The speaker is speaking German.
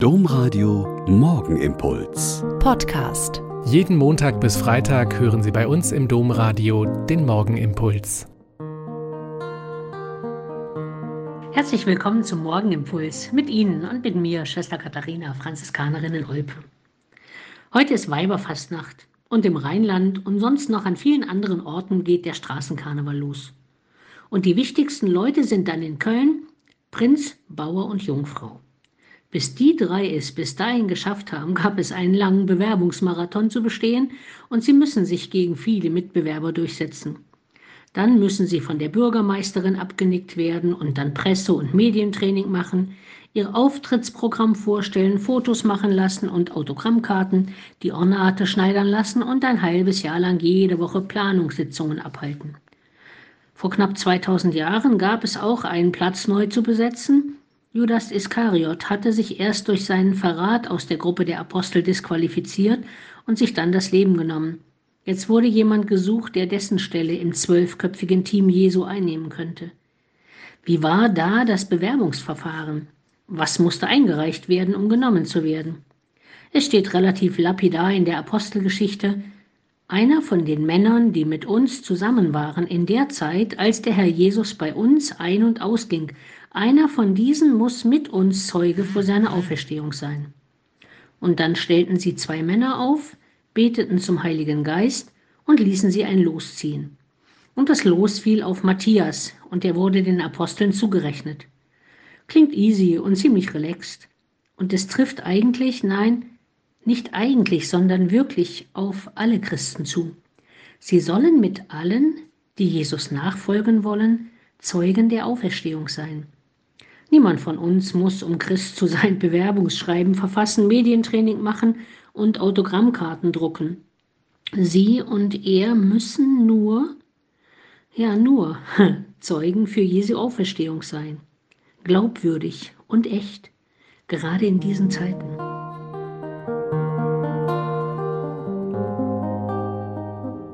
Domradio Morgenimpuls. Podcast. Jeden Montag bis Freitag hören Sie bei uns im Domradio den Morgenimpuls. Herzlich willkommen zum Morgenimpuls mit Ihnen und mit mir, Schwester Katharina, Franziskanerin in Olpe. Heute ist Weiberfastnacht und im Rheinland und sonst noch an vielen anderen Orten geht der Straßenkarneval los. Und die wichtigsten Leute sind dann in Köln Prinz, Bauer und Jungfrau. Bis die drei es bis dahin geschafft haben, gab es einen langen Bewerbungsmarathon zu bestehen und sie müssen sich gegen viele Mitbewerber durchsetzen. Dann müssen sie von der Bürgermeisterin abgenickt werden und dann Presse- und Medientraining machen, ihr Auftrittsprogramm vorstellen, Fotos machen lassen und Autogrammkarten, die Ornate schneidern lassen und ein halbes Jahr lang jede Woche Planungssitzungen abhalten. Vor knapp 2000 Jahren gab es auch einen Platz neu zu besetzen, Judas Iskariot hatte sich erst durch seinen Verrat aus der Gruppe der Apostel disqualifiziert und sich dann das Leben genommen. Jetzt wurde jemand gesucht, der dessen Stelle im zwölfköpfigen Team Jesu einnehmen könnte. Wie war da das Bewerbungsverfahren? Was musste eingereicht werden, um genommen zu werden? Es steht relativ lapidar in der Apostelgeschichte, einer von den Männern, die mit uns zusammen waren in der Zeit, als der Herr Jesus bei uns ein- und ausging, einer von diesen muss mit uns Zeuge vor seiner Auferstehung sein. Und dann stellten sie zwei Männer auf, beteten zum Heiligen Geist und ließen sie ein Los ziehen. Und das Los fiel auf Matthias, und er wurde den Aposteln zugerechnet. Klingt easy und ziemlich relaxed. Und es trifft eigentlich, nein, nicht eigentlich, sondern wirklich auf alle Christen zu. Sie sollen mit allen, die Jesus nachfolgen wollen, Zeugen der Auferstehung sein. Niemand von uns muss, um Christ zu sein, Bewerbungsschreiben verfassen, Medientraining machen und Autogrammkarten drucken. Sie und er müssen nur, ja nur, Zeugen für Jesu Auferstehung sein. Glaubwürdig und echt, gerade in diesen Zeiten.